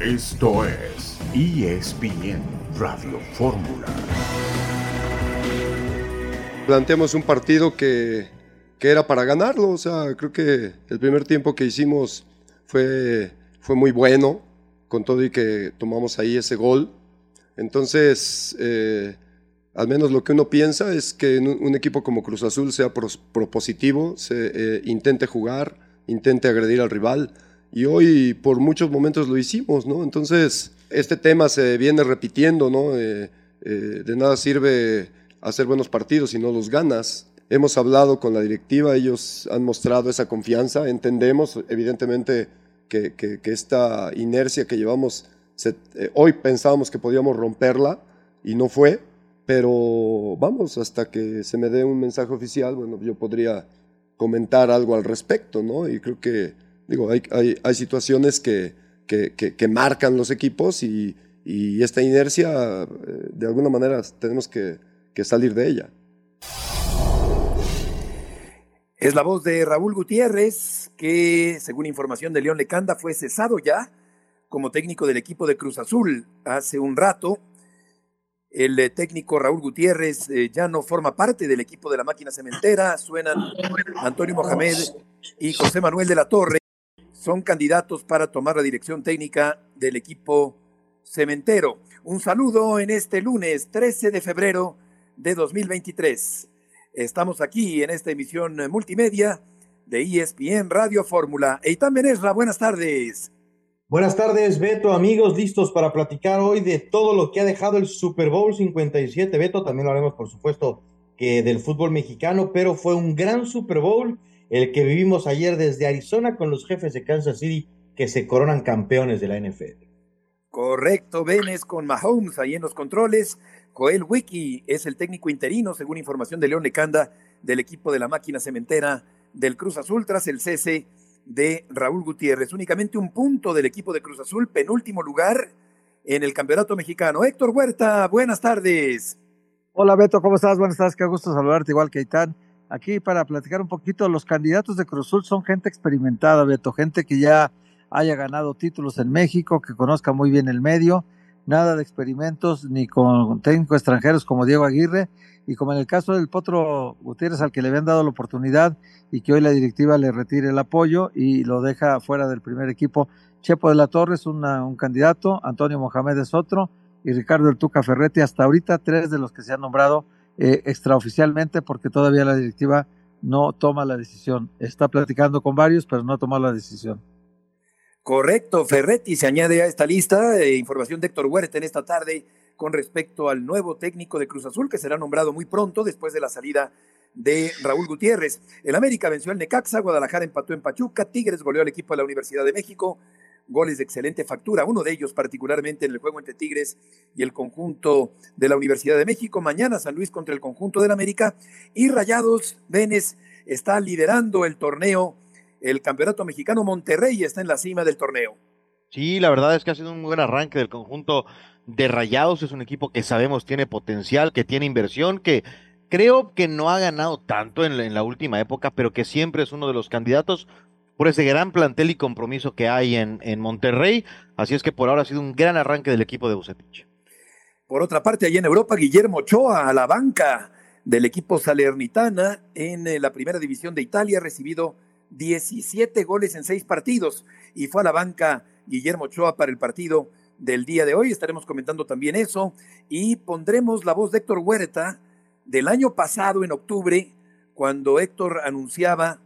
Esto es ESPN Radio Fórmula. Planteamos un partido que, que, era para ganarlo, o sea, creo que el primer tiempo que hicimos fue, fue muy bueno, con todo y que tomamos ahí ese gol. Entonces, eh, al menos lo que uno piensa es que un, equipo como Cruz Azul sea propositivo, se eh, intente jugar, intente agredir al rival. Y hoy por muchos momentos lo hicimos, ¿no? Entonces, este tema se viene repitiendo, ¿no? Eh, eh, de nada sirve hacer buenos partidos si no los ganas. Hemos hablado con la directiva, ellos han mostrado esa confianza, entendemos evidentemente que, esta inercia que llevamos, hoy pensábamos que podíamos romperla y no fue, pero vamos, hasta que se me dé un mensaje oficial, bueno, yo podría comentar algo al respecto, ¿no? Y creo que, digo, hay, hay, hay situaciones que, que, que, marcan los equipos y, esta inercia, eh, de alguna manera, tenemos que, que salir de ella. Es la voz de Raúl Gutiérrez, que según información de León Lecanda fue cesado ya como técnico del equipo de Cruz Azul hace un rato el eh, técnico Raúl Gutiérrez eh, ya no forma parte del equipo de la máquina cementera. Suenan Antonio Mohamed y José Manuel de la Torre. Son candidatos para tomar la dirección técnica del equipo cementero. Un saludo en este lunes 13 de febrero de 2023. Estamos aquí en esta emisión multimedia de ESPN Radio Fórmula. Eitan Benesra, buenas tardes. Buenas tardes, Beto, amigos, listos para platicar hoy de todo lo que ha dejado el Super Bowl 57. Beto, también lo haremos, por supuesto, que del fútbol mexicano, pero fue un gran Super Bowl el que vivimos ayer desde Arizona con los jefes de Kansas City que se coronan campeones de la NFL. Correcto, Venes con Mahomes ahí en los controles. Joel Wiki es el técnico interino, según información de León Lecanda, del equipo de la máquina cementera del Cruz Azul tras el cese de Raúl Gutiérrez. Únicamente un punto del equipo de Cruz Azul, penúltimo lugar en el Campeonato Mexicano. Héctor Huerta, buenas tardes. Hola Beto, ¿cómo estás? Buenas tardes, qué gusto saludarte, igual que Itán. Aquí para platicar un poquito, los candidatos de Cruz Azul son gente experimentada, Beto, gente que ya haya ganado títulos en México, que conozca muy bien el medio, nada de experimentos ni con técnicos extranjeros como Diego Aguirre, y como en el caso del Potro Gutiérrez al que le habían dado la oportunidad y que hoy la directiva le retire el apoyo y lo deja fuera del primer equipo. Chepo de la Torre es un candidato, Antonio Mohamed es otro y Ricardo El Tuca Ferretti, hasta ahorita tres de los que se han nombrado eh, extraoficialmente porque todavía la directiva no toma la decisión. Está platicando con varios, pero no toma la decisión. Correcto, Ferretti se añade a esta lista. Información de Héctor Huerta en esta tarde con respecto al nuevo técnico de Cruz Azul, que será nombrado muy pronto después de la salida de Raúl Gutiérrez. El América venció al Necaxa, Guadalajara empató en Pachuca, Tigres goleó al equipo de la Universidad de México, goles de excelente factura, uno de ellos particularmente en el juego entre Tigres y el conjunto de la Universidad de México. Mañana San Luis contra el conjunto del América y Rayados Vélez está liderando el torneo, el Campeonato Mexicano Monterrey está en la cima del torneo. Sí, la verdad es que ha sido un buen arranque del conjunto de Rayados. Es un equipo que sabemos tiene potencial, que tiene inversión, que creo que no ha ganado tanto en la, última época, pero que siempre es uno de los candidatos por ese gran plantel y compromiso que hay en, en Monterrey. Así es que por ahora ha sido un gran arranque del equipo de Bucetich. Por otra parte, allí en Europa, Guillermo Ochoa a la banca del equipo Salernitana en eh, la primera división de Italia, ha recibido 17 goles en seis partidos y fue a la banca Guillermo Ochoa para el partido del día de hoy. Estaremos comentando también eso y pondremos la voz de Héctor Huerta del año pasado, en octubre, cuando Héctor anunciaba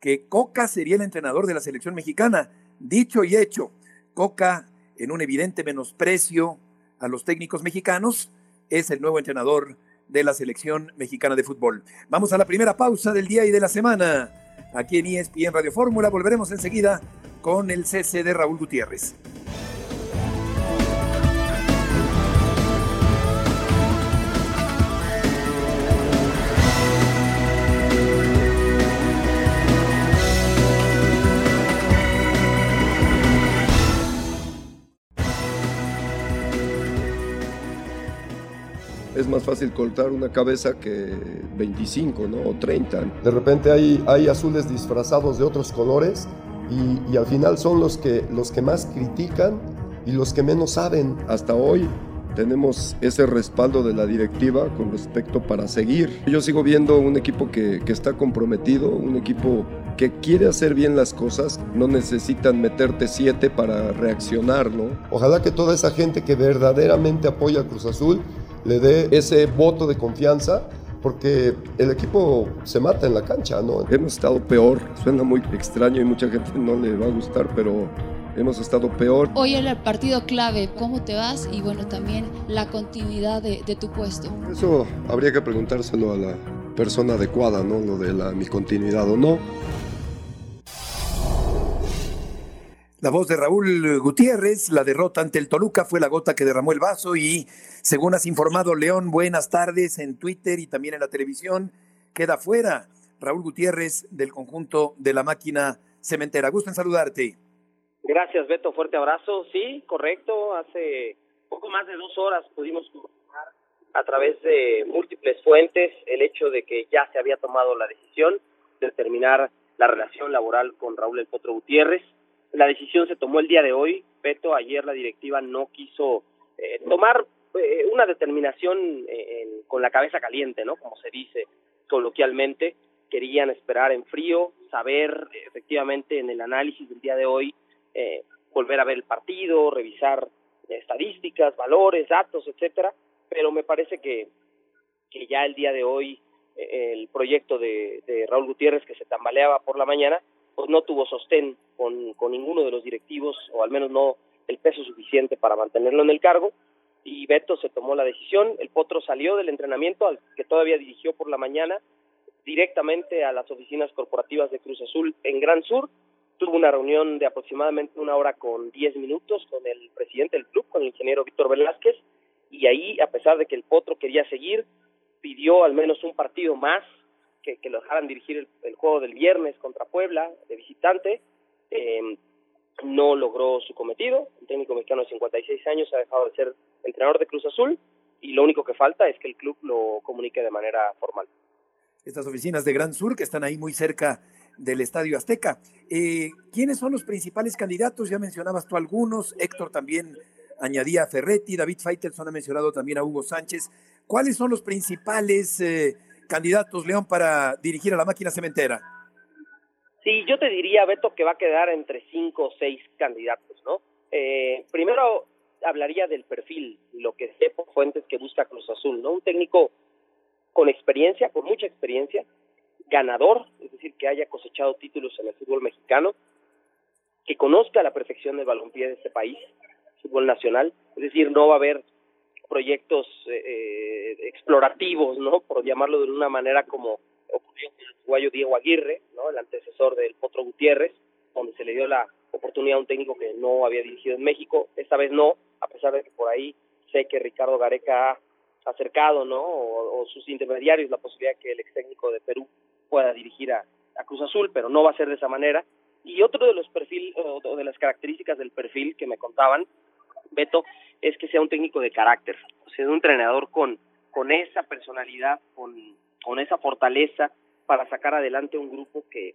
que Coca sería el entrenador de la selección mexicana. Dicho y hecho, Coca, en un evidente menosprecio a los técnicos mexicanos, es el nuevo entrenador de la selección mexicana de fútbol. Vamos a la primera pausa del día y de la semana. Aquí en ESPN Radio Fórmula volveremos enseguida con el cese de Raúl Gutiérrez. Es más fácil cortar una cabeza que 25, ¿no? O 30. De repente hay, hay azules disfrazados de otros colores y, al final son los que, los que más critican y los que menos saben hasta hoy tenemos ese respaldo de la directiva con respecto para seguir. Yo sigo viendo un equipo que, que, está comprometido, un equipo que quiere hacer bien las cosas, no necesitan meterte siete para reaccionar, ¿no? Ojalá que toda esa gente que verdaderamente apoya a Cruz Azul le dé ese voto de confianza porque el equipo se mata en la cancha, ¿no? Hemos estado peor, suena muy extraño y mucha gente no le va a gustar, pero hemos estado peor. Hoy era el partido clave, ¿cómo te vas? Y bueno, también la continuidad de, de, tu puesto. Eso habría que preguntárselo a la persona adecuada, ¿no? Lo de la, mi continuidad o no. La voz de Raúl Gutiérrez, la derrota ante el Toluca fue la gota que derramó el vaso y según has informado León, buenas tardes en Twitter y también en la televisión, queda fuera Raúl Gutiérrez del conjunto de la máquina cementera. Gusto en saludarte. Gracias, Beto. Fuerte abrazo. Sí, correcto. Hace poco más de dos horas pudimos confirmar a través de múltiples fuentes el hecho de que ya se había tomado la decisión de terminar la relación laboral con Raúl El Potro Gutiérrez. La decisión se tomó el día de hoy. Beto, ayer la directiva no quiso eh, tomar eh, una determinación en, con la cabeza caliente, ¿no? Como se dice coloquialmente. Querían esperar en frío, saber efectivamente en el análisis del día de hoy eh, volver a ver el partido, revisar estadísticas, valores, datos, etcétera, pero me parece que, que ya el día de hoy eh, el proyecto de, de, Raúl Gutiérrez que se tambaleaba por la mañana, pues no tuvo sostén con, con ninguno de los directivos, o al menos no el peso suficiente para mantenerlo en el cargo, y Beto se tomó la decisión, el Potro salió del entrenamiento al que todavía dirigió por la mañana directamente a las oficinas corporativas de Cruz Azul en Gran Sur, tuvo una reunión de aproximadamente una hora con diez minutos con el presidente del club, con el ingeniero Víctor Velázquez, y ahí, a pesar de que el Potro quería seguir, pidió al menos un partido más, que, lo dejaran dirigir el, juego del viernes contra Puebla, de visitante, eh, no logró su cometido, el técnico mexicano de 56 años ha dejado de ser entrenador de Cruz Azul, y lo único que falta es que el club lo comunique de manera formal. Estas oficinas de Gran Sur, que están ahí muy cerca del Estadio Azteca. Eh, ¿Quiénes son los principales candidatos? Ya mencionabas tú algunos, Héctor también añadía a Ferretti, David Faitelson ha mencionado también a Hugo Sánchez. ¿Cuáles son los principales eh, candidatos, León, para dirigir a la máquina cementera? Sí, yo te diría, Beto, que va a quedar entre cinco o seis candidatos, ¿no? Eh, primero hablaría del perfil, lo que sé fuentes que busca Cruz Azul, ¿no? Un técnico con experiencia, con mucha experiencia, ganador, es decir, que haya cosechado títulos en el fútbol mexicano, que conozca a la perfección el balompié de este país, fútbol nacional, es decir, no va a haber proyectos eh, explorativos, ¿no? Por llamarlo de una manera como ocurrió con el uruguayo Diego Aguirre, ¿no? El antecesor del Potro Gutiérrez, donde se le dio la oportunidad a un técnico que no había dirigido en México, esta vez no, a pesar de que por ahí sé que Ricardo Gareca ha acercado, ¿no? O, o sus intermediarios la posibilidad que el ex técnico de Perú pueda dirigir a, a, Cruz Azul, pero no va a ser de esa manera. Y otro de los perfiles o de las características del perfil que me contaban, Beto, es que sea un técnico de carácter, o sea, un entrenador con, con esa personalidad, con, con esa fortaleza para sacar adelante un grupo que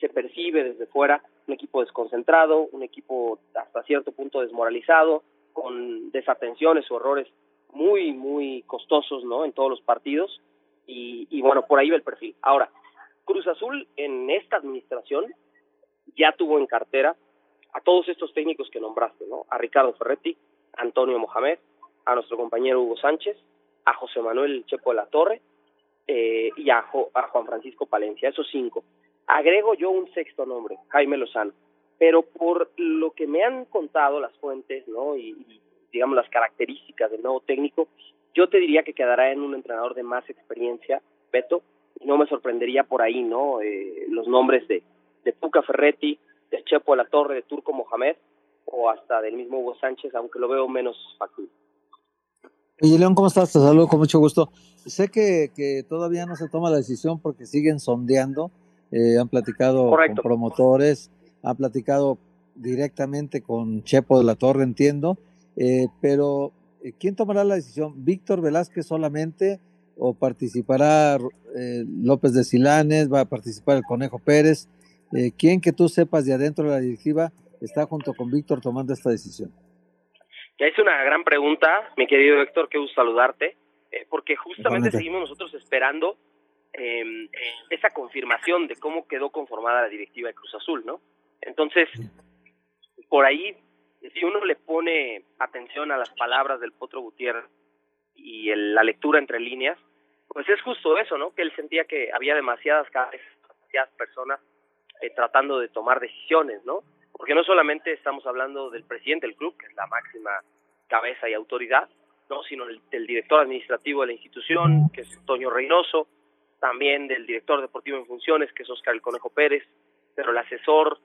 se percibe desde fuera, un equipo desconcentrado, un equipo hasta cierto punto desmoralizado, con desatenciones o errores muy, muy costosos, ¿no? En todos los partidos. Y, y bueno, por ahí va el perfil. Ahora, Cruz Azul en esta administración ya tuvo en cartera a todos estos técnicos que nombraste, ¿no? A Ricardo Ferretti, a Antonio Mohamed, a nuestro compañero Hugo Sánchez, a José Manuel Chepo de la Torre eh, y a, jo, a Juan Francisco Palencia, esos cinco. Agrego yo un sexto nombre, Jaime Lozano, pero por lo que me han contado las fuentes, ¿no? Y, y digamos las características del nuevo técnico, yo te diría que quedará en un entrenador de más experiencia, Beto, no me sorprendería por ahí, ¿no? Eh, los nombres de, de Tuca Ferretti, de Chepo de la Torre, de Turco Mohamed o hasta del mismo Hugo Sánchez, aunque lo veo menos factible. Oye, León, ¿cómo estás? Te saludo con mucho gusto. Sé que, que todavía no se toma la decisión porque siguen sondeando, eh, han platicado Correcto. con promotores, han platicado directamente con Chepo de la Torre, entiendo, eh, pero eh, ¿quién tomará la decisión? ¿Víctor Velázquez solamente? o participará eh, López de Silanes, va a participar el Conejo Pérez. Eh, ¿Quién que tú sepas de adentro de la directiva está junto con Víctor tomando esta decisión? Ya es una gran pregunta, mi querido Héctor, qué gusto saludarte, eh, porque justamente seguimos nosotros esperando eh, esa confirmación de cómo quedó conformada la directiva de Cruz Azul, ¿no? Entonces, por ahí, si uno le pone atención a las palabras del Potro Gutiérrez y el, la lectura entre líneas, pues es justo eso, ¿no? Que él sentía que había demasiadas cabezas, demasiadas personas eh, tratando de tomar decisiones, ¿no? Porque no solamente estamos hablando del presidente del club, que es la máxima cabeza y autoridad, no, sino el, del director administrativo de la institución, que es Toño Reynoso, también del director deportivo en funciones, que es Oscar el Conejo Pérez, pero el asesor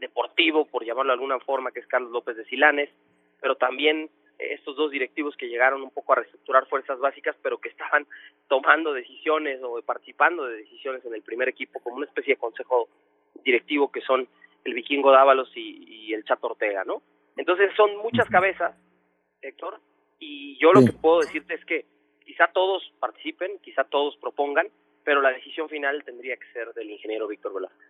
deportivo, por llamarlo de alguna forma, que es Carlos López de Silanes, pero también estos dos directivos que llegaron un poco a reestructurar fuerzas básicas, pero que estaban tomando decisiones o participando de decisiones en el primer equipo como una especie de consejo directivo que son el vikingo Dávalos y, y el Chato Ortega, ¿no? Entonces son muchas cabezas, Héctor, y yo lo que puedo decirte es que quizá todos participen, quizá todos propongan, pero la decisión final tendría que ser del ingeniero Víctor Velázquez.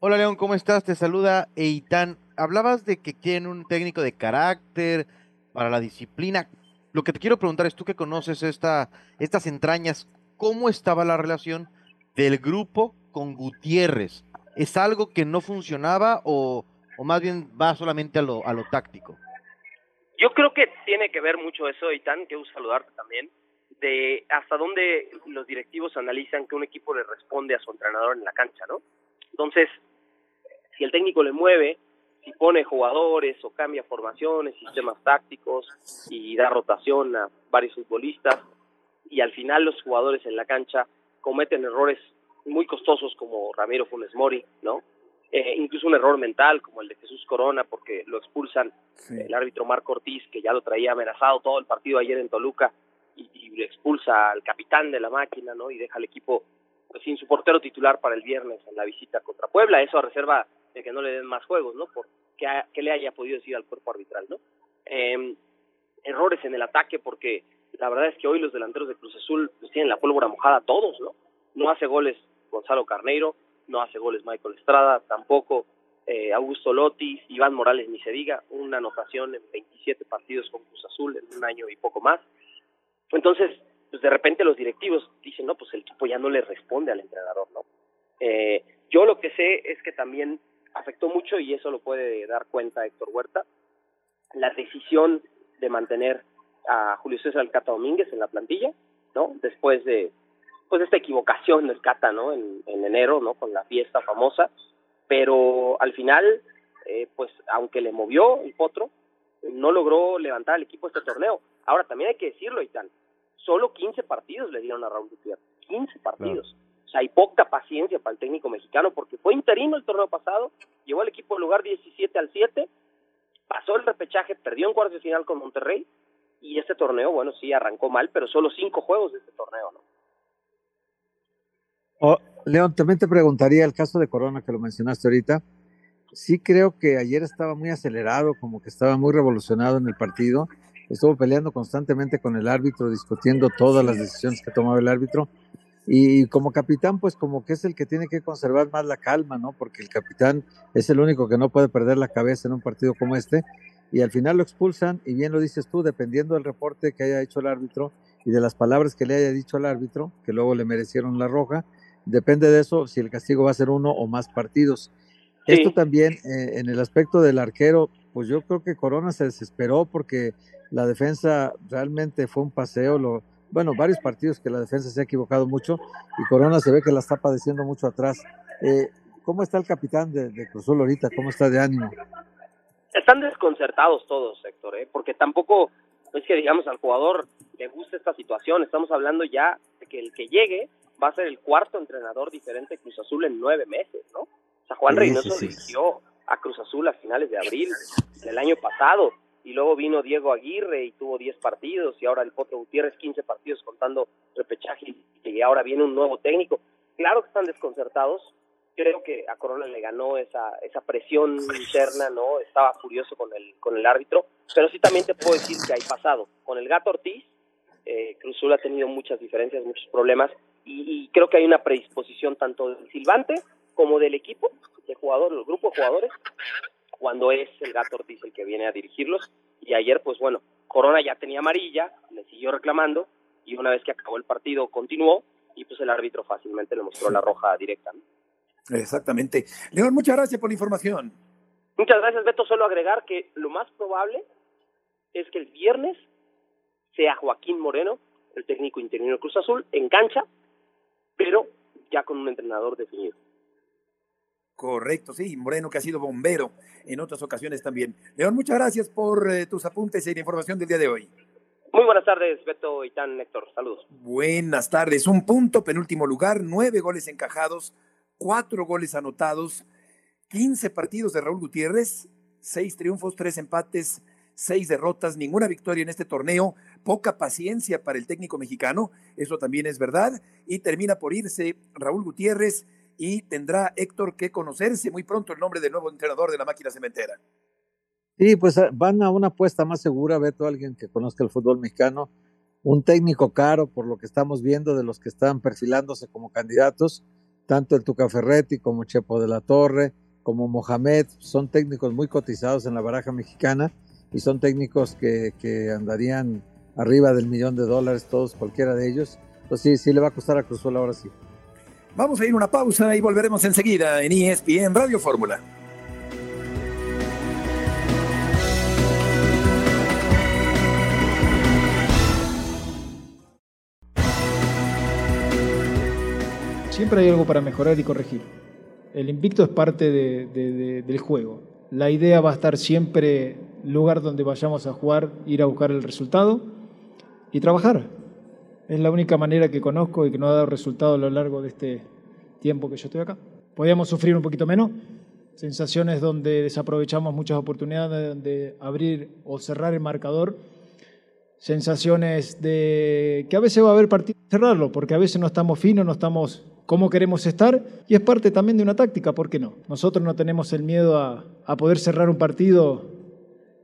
Hola León, ¿cómo estás? Te saluda Eitan. Hablabas de que quieren un técnico de carácter para la disciplina. Lo que te quiero preguntar es tú que conoces esta, estas entrañas, ¿cómo estaba la relación del grupo con Gutiérrez? ¿Es algo que no funcionaba o, o más bien va solamente a lo, a lo táctico? Yo creo que tiene que ver mucho eso, Eitan, que saludarte también, de hasta dónde los directivos analizan que un equipo le responde a su entrenador en la cancha, ¿no? Entonces, si el técnico le mueve, si pone jugadores o cambia formaciones, sistemas tácticos y da rotación a varios futbolistas, y al final los jugadores en la cancha cometen errores muy costosos como Ramiro Funes Mori, ¿no? Eh, incluso un error mental como el de Jesús Corona porque lo expulsan el árbitro Marco Ortiz que ya lo traía amenazado todo el partido ayer en Toluca y, y expulsa al capitán de la máquina no y deja al equipo pues, sin su portero titular para el viernes en la visita contra Puebla. Eso a reserva de que no le den más juegos no por que, que le haya podido decir al cuerpo arbitral no eh, errores en el ataque porque la verdad es que hoy los delanteros de Cruz Azul pues, tienen la pólvora mojada todos no no hace goles Gonzalo Carneiro no hace goles Michael Estrada, tampoco eh, Augusto Lotis, Iván Morales ni se diga, una anotación en 27 partidos con Cruz Azul en un año y poco más. Entonces, pues de repente los directivos dicen, no, pues el equipo ya no le responde al entrenador, ¿no? Eh, yo lo que sé es que también afectó mucho, y eso lo puede dar cuenta Héctor Huerta, la decisión de mantener a Julio César Alcata Domínguez en la plantilla, ¿no? Después de pues esta equivocación del Cata, ¿no? En, en, enero, ¿no? Con la fiesta famosa, pero al final, eh, pues aunque le movió el potro, no logró levantar al equipo este torneo. Ahora también hay que decirlo, y tal, solo 15 partidos le dieron a Raúl Gutiérrez, 15 partidos. O sea, hay poca paciencia para el técnico mexicano porque fue interino el torneo pasado, llevó al equipo al lugar 17 al 7, pasó el repechaje, perdió en cuartos de final con Monterrey y este torneo, bueno, sí arrancó mal, pero solo cinco juegos de este torneo, ¿no? Oh, León, también te preguntaría el caso de Corona que lo mencionaste ahorita. Sí creo que ayer estaba muy acelerado, como que estaba muy revolucionado en el partido. Estuvo peleando constantemente con el árbitro, discutiendo todas las decisiones que tomaba el árbitro. Y como capitán, pues como que es el que tiene que conservar más la calma, ¿no? Porque el capitán es el único que no puede perder la cabeza en un partido como este. Y al final lo expulsan, y bien lo dices tú, dependiendo del reporte que haya hecho el árbitro y de las palabras que le haya dicho al árbitro, que luego le merecieron la roja, depende de eso si el castigo va a ser uno o más partidos. Sí. Esto también eh, en el aspecto del arquero, pues yo creo que Corona se desesperó porque la defensa realmente fue un paseo, lo, bueno, varios partidos que la defensa se ha equivocado mucho y Corona se ve que la está padeciendo mucho atrás. Eh, ¿Cómo está el capitán de, de Cruzul ahorita? ¿Cómo está de ánimo? Están desconcertados todos, Héctor, ¿eh? porque tampoco es que digamos al jugador le gusta esta situación, estamos hablando ya de que el que llegue va a ser el cuarto entrenador diferente de Cruz Azul en nueve meses, ¿no? O sea, Juan sí, Reynoso sí, sí. dirigió a Cruz Azul a finales de abril del año pasado y luego vino Diego Aguirre y tuvo 10 partidos y ahora el Potro Gutiérrez 15 partidos contando repechaje y ahora viene un nuevo técnico. Claro que están desconcertados, creo que a Corona le ganó esa esa presión interna, ¿no? Estaba furioso con el con el árbitro, pero sí también te puedo decir que hay pasado. Con el Gato Ortiz, eh, Cruzul ha tenido muchas diferencias, muchos problemas y, y, creo que hay una predisposición tanto del silbante como del equipo de jugadores, el grupo de jugadores, cuando es el Gato Ortiz el que viene a dirigirlos y ayer pues bueno, Corona ya tenía amarilla, le siguió reclamando y una vez que acabó el partido continuó y pues el árbitro fácilmente le mostró la roja directa. Exactamente. León, muchas gracias por la información. Muchas gracias, Beto. Solo agregar que lo más probable es que el viernes sea Joaquín Moreno, el técnico interino de Cruz Azul, en cancha, pero ya con un entrenador definido. Correcto, sí, Moreno que ha sido bombero en otras ocasiones también. León, muchas gracias por eh, tus apuntes y la información del día de hoy. Muy buenas tardes, Beto y Tan Héctor. Saludos. Buenas tardes. Un punto, penúltimo lugar, nueve goles encajados, cuatro goles anotados, quince partidos de Raúl Gutiérrez, seis triunfos, tres empates, seis derrotas, ninguna victoria en este torneo, poca paciencia para el técnico mexicano, eso también es verdad, y termina por irse Raúl Gutiérrez y tendrá Héctor que conocerse muy pronto el nombre del nuevo entrenador de la máquina cementera. Sí, pues ah, van a una apuesta más segura, Beto, alguien que conozca el fútbol mexicano, un técnico caro por lo que estamos viendo de los que están perfilándose como candidatos, tanto el Tuca Ferretti como Chepo de la Torre, como Mohamed, son técnicos muy cotizados en la baraja mexicana y son técnicos que, que andarían arriba del millón de dólares todos, cualquiera de ellos. Pues sí, sí le va a costar a Cruzul ahora sí. Vamos a ir una pausa y volveremos enseguida en ESPN Radio Fórmula. Siempre hay algo para mejorar y corregir. El invicto es parte del juego. La idea va a estar siempre lugar donde vayamos a jugar, ir a buscar el resultado y trabajar. Es la única manera que conozco y que no ha dado resultado a lo largo de este tiempo que yo estoy acá. Podíamos sufrir un poquito menos, sensaciones donde desaprovechamos muchas oportunidades de abrir o cerrar el marcador, sensaciones de que a veces va a haber partido cerrarlo, porque a veces no estamos finos, no estamos como queremos estar y es parte también de una táctica, ¿por qué no? Nosotros no tenemos el miedo a, a poder cerrar un partido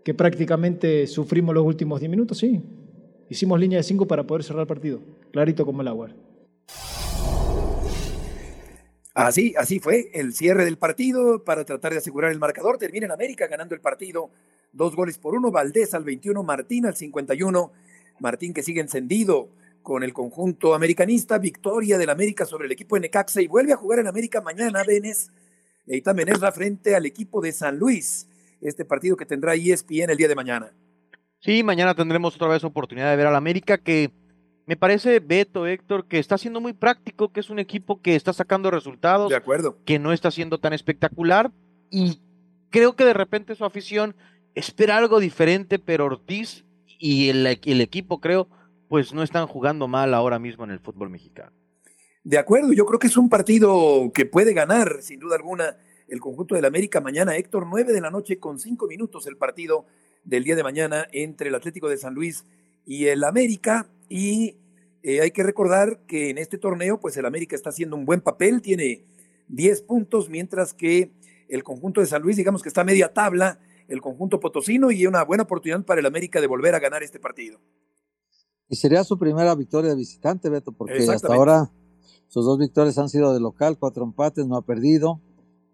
que prácticamente sufrimos los últimos 10 minutos, sí, Hicimos línea de 5 para poder cerrar el partido, clarito como el agua. Así, así fue el cierre del partido para tratar de asegurar el marcador. Termina en América ganando el partido. Dos goles por uno. Valdés al 21, Martín al 51. Martín que sigue encendido con el conjunto americanista. Victoria del América sobre el equipo de Necaxa y vuelve a jugar en América mañana, Benes. Eitan Benesra frente al equipo de San Luis. Este partido que tendrá ESPN el día de mañana. Sí, mañana tendremos otra vez oportunidad de ver al América que me parece, Beto, Héctor, que está siendo muy práctico, que es un equipo que está sacando resultados. De acuerdo. Que no está siendo tan espectacular y creo que de repente su afición espera algo diferente, pero Ortiz y el, el equipo, creo, pues no están jugando mal ahora mismo en el fútbol mexicano. De acuerdo, yo creo que es un partido que puede ganar, sin duda alguna, el conjunto del América mañana, Héctor, nueve de la noche con cinco minutos el partido del día de mañana entre el Atlético de San Luis y el América. Y eh, hay que recordar que en este torneo, pues el América está haciendo un buen papel, tiene 10 puntos, mientras que el conjunto de San Luis, digamos que está a media tabla, el conjunto potosino, y una buena oportunidad para el América de volver a ganar este partido. Y sería su primera victoria de visitante, Beto, porque hasta ahora sus dos victorias han sido de local, cuatro empates, no ha perdido.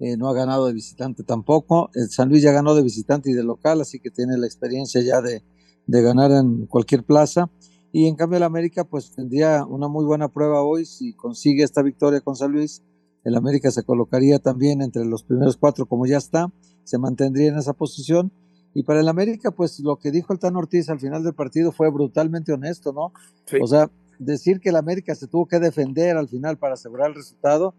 Eh, no ha ganado de visitante tampoco. El San Luis ya ganó de visitante y de local, así que tiene la experiencia ya de, de ganar en cualquier plaza. Y en cambio el América pues tendría una muy buena prueba hoy si consigue esta victoria con San Luis. El América se colocaría también entre los primeros cuatro como ya está, se mantendría en esa posición. Y para el América pues lo que dijo el Tan Ortiz al final del partido fue brutalmente honesto, ¿no? O sea, decir que el América se tuvo que defender al final para asegurar el resultado,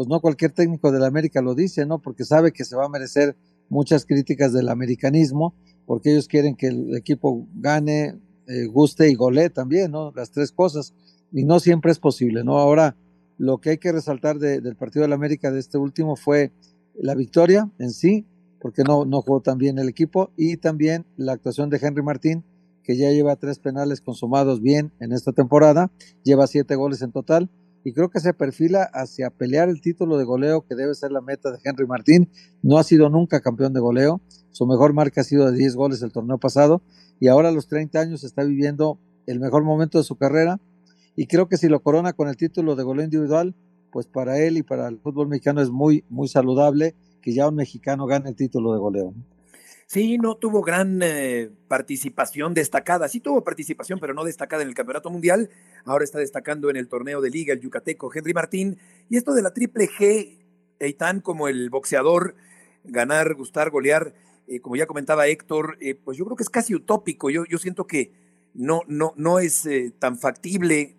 pues no cualquier técnico del América lo dice, ¿no? Porque sabe que se va a merecer muchas críticas del americanismo, porque ellos quieren que el equipo gane, eh, guste y golee también, ¿no? Las tres cosas. Y no siempre es posible, ¿no? Ahora, lo que hay que resaltar del partido del América de este último fue la victoria en sí, porque no, no jugó tan bien el equipo, y también la actuación de Henry Martín, que ya lleva tres penales consumados bien en esta temporada, lleva siete goles en total, y creo que se perfila hacia pelear el título de goleo que debe ser la meta de Henry Martín. No ha sido nunca campeón de goleo, su mejor marca ha sido de 10 goles el torneo pasado y ahora a los 30 años está viviendo el mejor momento de su carrera y creo que si lo corona con el título de goleo individual, pues para él y para el fútbol mexicano es muy, muy saludable que ya un mexicano gane el título de goleo. Sí, no tuvo gran eh, participación destacada. Sí tuvo participación, pero no destacada en el Campeonato Mundial. Ahora está destacando en el torneo de liga el yucateco Henry Martín. Y esto de la triple G, Eitan como el boxeador, ganar, gustar, golear, eh, como ya comentaba Héctor, eh, pues yo creo que es casi utópico. Yo, yo siento que no, no, no es tan factible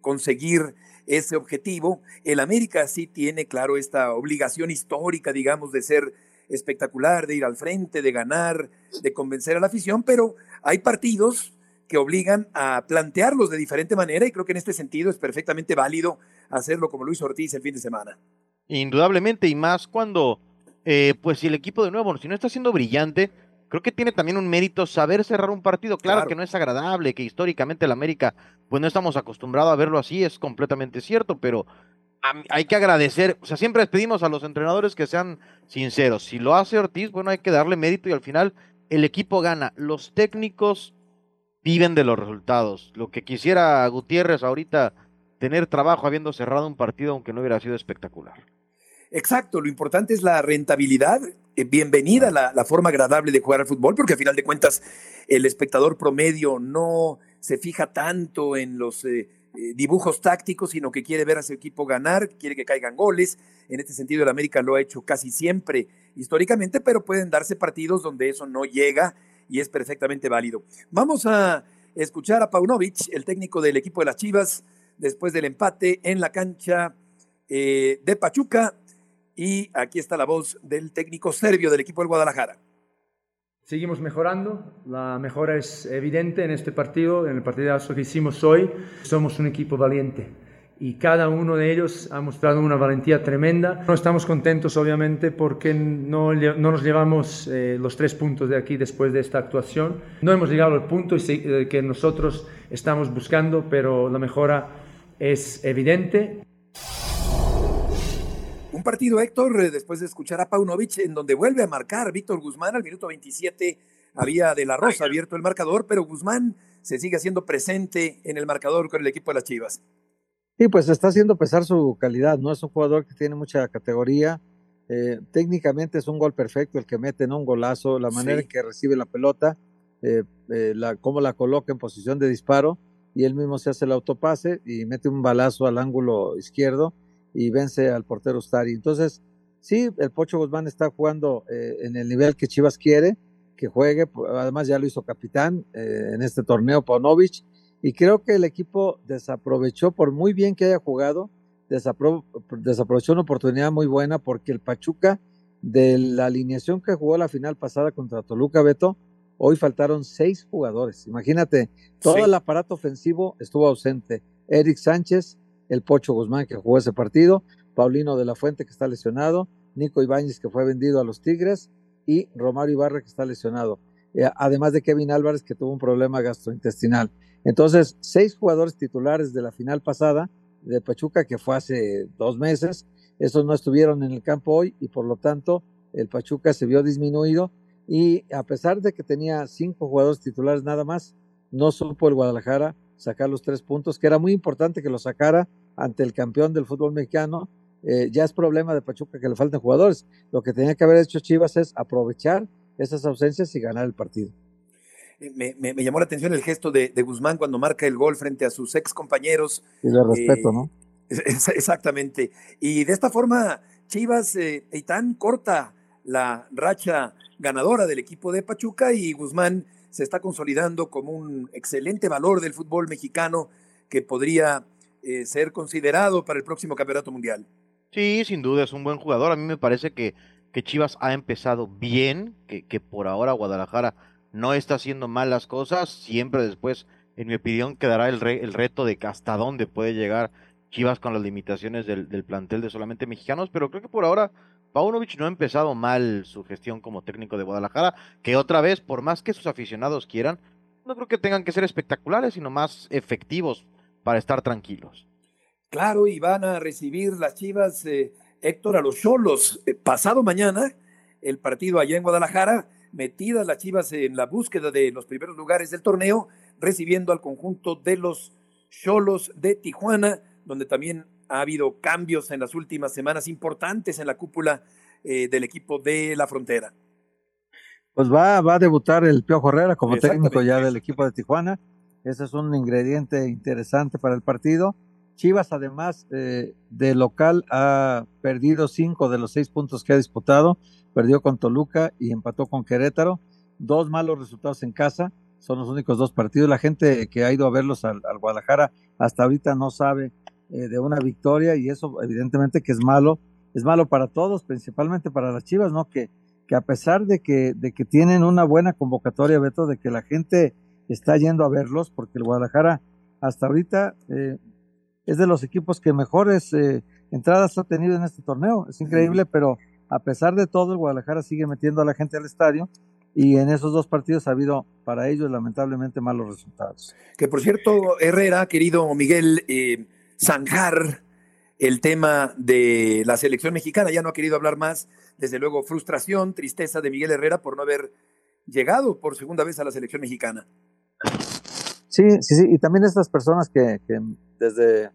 conseguir ese objetivo. El América sí tiene, claro, esta obligación histórica, digamos, de ser espectacular, de ir al frente, de ganar, de convencer a la afición, pero hay partidos que obligan a plantearlos de diferente manera y creo que en este sentido es perfectamente válido hacerlo como Luis Ortiz el fin de semana. Indudablemente, y más cuando, eh, pues si el equipo de nuevo, si no está siendo brillante, creo que tiene también un mérito saber cerrar un partido. Claro, que no es agradable, que históricamente el América, pues no estamos acostumbrados a verlo así, es completamente cierto, pero hay que agradecer, o sea, siempre les pedimos a los entrenadores que sean sinceros. Si lo hace Ortiz, bueno, hay que darle mérito y al final el equipo gana. Los técnicos viven de los resultados. Lo que quisiera Gutiérrez ahorita tener trabajo habiendo cerrado un partido aunque no hubiera sido espectacular. Exacto, lo importante es la rentabilidad. Eh, bienvenida la, la, forma agradable de jugar al fútbol, porque al final de cuentas el espectador promedio no se fija tanto en los eh, dibujos tácticos, sino que quiere ver a su equipo ganar, quiere que caigan goles. En este sentido, el América lo ha hecho casi siempre históricamente, pero pueden darse partidos donde eso no llega y es perfectamente válido. Vamos a escuchar a Paunovic, el técnico del equipo de las Chivas, después del empate en la cancha eh, de Pachuca. Y aquí está la voz del técnico serbio del equipo del Guadalajara. Seguimos mejorando, la mejora es evidente en este partido, en el partidazo que hicimos hoy. Somos un equipo valiente y cada uno de ellos ha mostrado una valentía tremenda. No estamos contentos, obviamente, porque no, no nos llevamos eh, los tres puntos de aquí después de esta actuación. No hemos llegado al punto eh, que nosotros estamos buscando, pero la mejora es evidente. Un partido, Héctor, eh, después de escuchar a Paunovic, en donde vuelve a marcar Víctor Guzmán al minuto 27. Había de la Rosa abierto el marcador, pero Guzmán se sigue haciendo presente en el marcador con el equipo de las Chivas. Sí, pues está haciendo pesar su calidad, ¿no? Es un jugador que tiene mucha categoría. Eh, técnicamente es un gol perfecto el que mete, en Un golazo, la manera en que recibe la pelota, eh, la, cómo la coloca en posición de disparo, y él mismo se hace el autopase y mete un balazo al ángulo izquierdo y vence al portero Ustari. Entonces, sí, el Pocho Guzmán está jugando eh, en el nivel que Chivas quiere que juegue, además ya lo hizo capitán eh, en este torneo Paunovic, y creo que el equipo desaprovechó, por muy bien que haya jugado, desaprovechó una oportunidad muy buena porque el Pachuca, de la alineación que jugó la final pasada contra Toluca Beto, hoy faltaron seis jugadores. Imagínate, todo el aparato ofensivo estuvo ausente. Eric Sánchez, el Pocho Guzmán que jugó ese partido, Paulino de la Fuente que está lesionado, Nico Ibáñez que fue vendido a los Tigres y Romario Ibarra que está lesionado. Eh, además de Kevin Álvarez que tuvo un problema gastrointestinal. Entonces, seis jugadores titulares de la final pasada de Pachuca, que fue hace dos meses, esos no estuvieron en el campo hoy y por lo tanto el Pachuca se vio disminuido y a pesar de que tenía cinco jugadores titulares nada más, no supo el Guadalajara sacar los tres puntos, que era muy importante que lo sacara ante el campeón del fútbol mexicano. Eh, ya es problema de Pachuca que le falten jugadores. Lo que tenía que haber hecho Chivas es aprovechar esas ausencias y ganar el partido. Eh, me, llamó la atención el gesto de, Guzmán cuando marca el gol frente a sus ex compañeros. Y de respeto, ¿no? exactamente. Y de esta forma, Chivas, eh, Eitan corta la racha ganadora del equipo de Pachuca y Guzmán se está consolidando como un excelente valor del fútbol mexicano que podría eh, ser considerado para el próximo campeonato mundial. Sí, sin duda es un buen jugador. A mí me parece que, que Chivas ha empezado bien, que, que por ahora Guadalajara no está haciendo mal las cosas. Siempre después, en mi opinión, quedará el, el reto de hasta dónde puede llegar Chivas con las limitaciones del, del, plantel de solamente mexicanos, pero creo que por ahora Paunovic no ha empezado mal su gestión como técnico de Guadalajara, que otra vez, por más que sus aficionados quieran, no creo que tengan que ser espectaculares, sino más efectivos para estar tranquilos. Claro, y van a recibir las Chivas, eh, Héctor, a los Cholos. Eh, pasado mañana, el partido allá en Guadalajara, metidas las Chivas en la búsqueda de los primeros lugares del torneo, recibiendo al conjunto de los Cholos de Tijuana, donde también ha habido cambios en las últimas semanas importantes en la cúpula eh, del equipo de la frontera. Pues va, va a debutar el Piojo Herrera como técnico ya del equipo de Tijuana. Ese es un ingrediente interesante para el partido. Chivas, además, eh, de local, ha perdido cinco de los seis puntos que ha disputado. Perdió con Toluca y empató con Querétaro. Dos malos resultados en casa. Son los únicos dos partidos. La gente que ha ido a verlos al, Guadalajara hasta ahorita no sabe eh, de una victoria y eso evidentemente que es malo. Es malo para todos, principalmente para las Chivas, ¿no? Que, que a pesar de que, de que tienen una buena convocatoria, Beto, de que la gente está yendo a verlos, porque el Guadalajara hasta ahorita eh, es de los equipos que mejores eh, entradas ha tenido en este torneo. Es increíble, pero a pesar de todo, el Guadalajara sigue metiendo a la gente al estadio y en esos dos partidos ha habido para ellos lamentablemente malos resultados. Que por cierto, Herrera, querido Miguel, eh, zanjar el tema de la selección mexicana, ya no ha querido hablar más, desde luego frustración, tristeza de Miguel Herrera por no haber llegado por segunda vez a la selección mexicana. Sí, sí, sí, y también estas personas que, que desde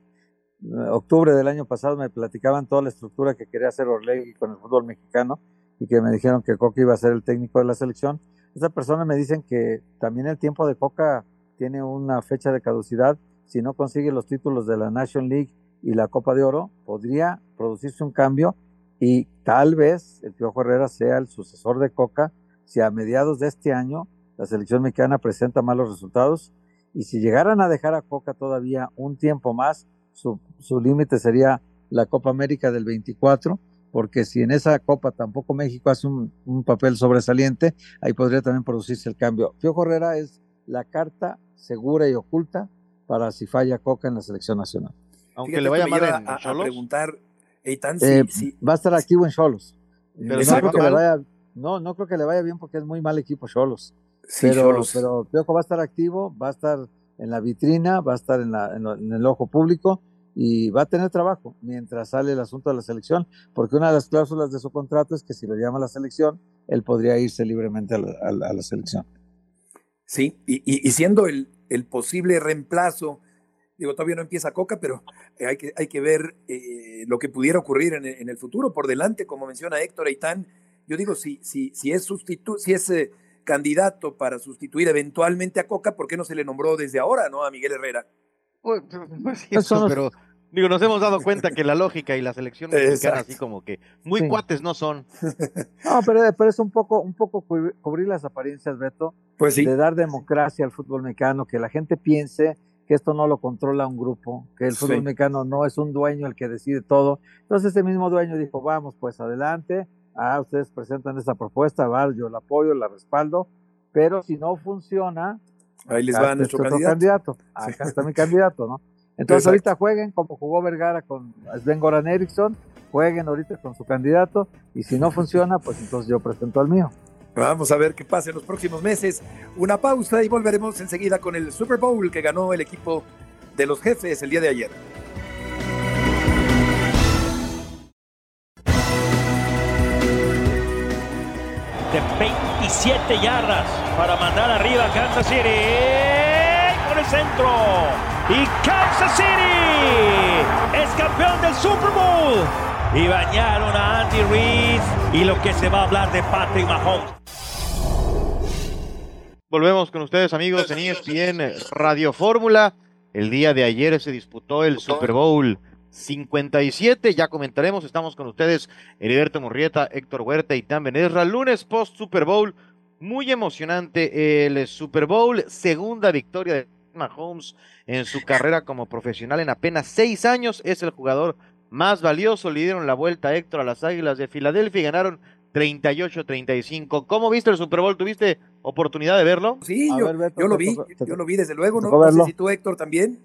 octubre del año pasado me platicaban toda la estructura que quería hacer Orlegui con el fútbol mexicano y que me dijeron que Coca iba a ser el técnico de la selección. Esas personas me dicen que también el tiempo de Coca tiene una fecha de caducidad. Si no consigue los títulos de la National League y la Copa de Oro, podría producirse un cambio y tal vez el Piojo Herrera sea el sucesor de Coca si a mediados de este año la selección mexicana presenta malos resultados y si llegaran a dejar a Coca todavía un tiempo más, su, límite sería la Copa América del 24, porque si en esa Copa tampoco México hace un, papel sobresaliente, ahí podría también producirse el cambio. Piojo Herrera es la carta segura y oculta para si falla Coca en la selección nacional. Aunque le vaya mal a, preguntar, eh, va a estar activo en Cholos. no, creo que le vaya, no, no creo que le vaya bien porque es muy mal equipo Cholos. Pero, pero Piojo va a estar activo, va a estar en la vitrina, va a estar en, en, el ojo público y va a tener trabajo mientras sale el asunto de la selección, porque una de las cláusulas de su contrato es que si lo llama la selección, él podría irse libremente a la, selección. Sí, y, siendo el, el, posible reemplazo, digo, todavía no empieza Coca, pero hay que, hay que ver eh, lo que pudiera ocurrir en, el futuro. Por delante, como menciona Héctor Aitán, yo digo, si, si, si es sustitu si es eh, candidato para sustituir eventualmente a Coca, ¿por qué no se le nombró desde ahora, no? A Miguel Herrera. Pues, pues, pero digo, nos hemos dado cuenta que la lógica y la selección mexicana así como que muy cuates no son. No, pero, pero, es un poco, un poco cubrir las apariencias, Beto, pues sí. de dar democracia al fútbol mexicano, que la gente piense que esto no lo controla un grupo, que el fútbol mexicano no es un dueño el que decide todo. Entonces ese mismo dueño dijo, vamos pues adelante, ah, ustedes presentan esa propuesta, va, yo la apoyo, la respaldo, pero si no funciona, ahí les va nuestro candidato. Acá está mi candidato, ¿no? Entonces ahorita jueguen como jugó Vergara con Sven Goran Eriksson, jueguen ahorita con su candidato y si no funciona, pues entonces yo presento al mío. Vamos a ver qué pasa en los próximos meses. Una pausa y volveremos enseguida con el Super Bowl que ganó el equipo de los jefes el día de ayer. 27 yardas para mandar arriba a Kansas City. Por el centro. Y Kansas City es campeón del Super Bowl. Y bañaron a Andy Reid. Y lo que se va a hablar de Patrick Mahomes. Volvemos con ustedes amigos en ESPN Radio Fórmula. El día de ayer se disputó el Super Bowl 57. Ya comentaremos. Estamos con ustedes, Heriberto Murrieta, Héctor Huerta y Tan el Lunes post Super Bowl. Muy emocionante el Super Bowl. Segunda victoria de Mahomes en su carrera como profesional en apenas seis años. Es el jugador más valioso. Le dieron la vuelta a Héctor a las Águilas de Filadelfia y ganaron 38-35. ¿Cómo viste el Super Bowl? ¿Tuviste oportunidad de verlo? Sí, yo, lo vi, yo lo vi desde luego, ¿no? No sé si tú, Héctor, también.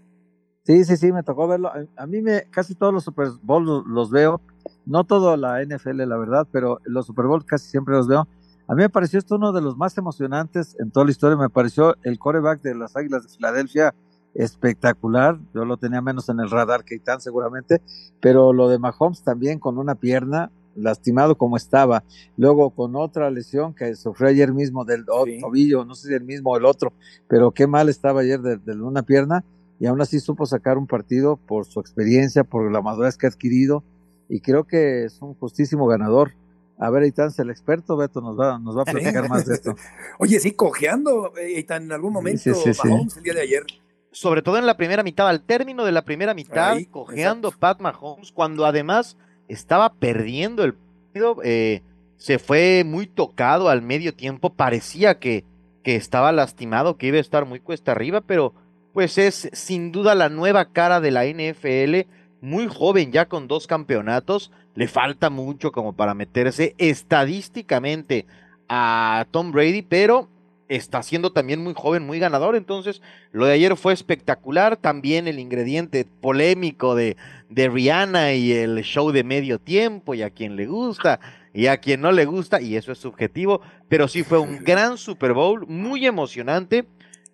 Sí, sí, sí, me tocó verlo. A, mí me casi todos los Super Bowl los, veo, no todo la NFL, la verdad, pero los Super Bowl casi siempre los veo. A mí me pareció esto uno de los más emocionantes en toda la historia. Me pareció el coreback de las Águilas de Filadelfia espectacular. Yo lo tenía menos en el radar que tan seguramente, pero lo de Mahomes también con una pierna lastimado como estaba, luego con otra lesión que sufrió ayer mismo del tobillo, no sé si el mismo o el otro, pero qué mal estaba ayer de una pierna y aún así supo sacar un partido por su experiencia, por la madurez que ha adquirido y creo que es un justísimo ganador. A ver, Eitan, el experto, Beto, nos va, nos va a platicar más de esto. Oye, sí, cojeando, Eitan, en algún momento, sí, sí, Mahomes, el día de ayer. Sobre todo en la primera mitad, al término de la primera mitad, Ahí, cojeando exacto. Pat Mahomes, cuando además estaba perdiendo el partido, eh, se fue muy tocado al medio tiempo, parecía que, que estaba lastimado, que iba a estar muy cuesta arriba, pero pues es sin duda la nueva cara de la NFL, muy joven ya con dos campeonatos, le falta mucho como para meterse estadísticamente a Tom Brady, pero está siendo también muy joven, muy ganador, entonces lo de ayer fue espectacular, también el ingrediente polémico de, de Rihanna y el show de medio tiempo y a quien le gusta y a quien no le gusta, y eso es subjetivo, pero sí fue un gran Super Bowl, muy emocionante,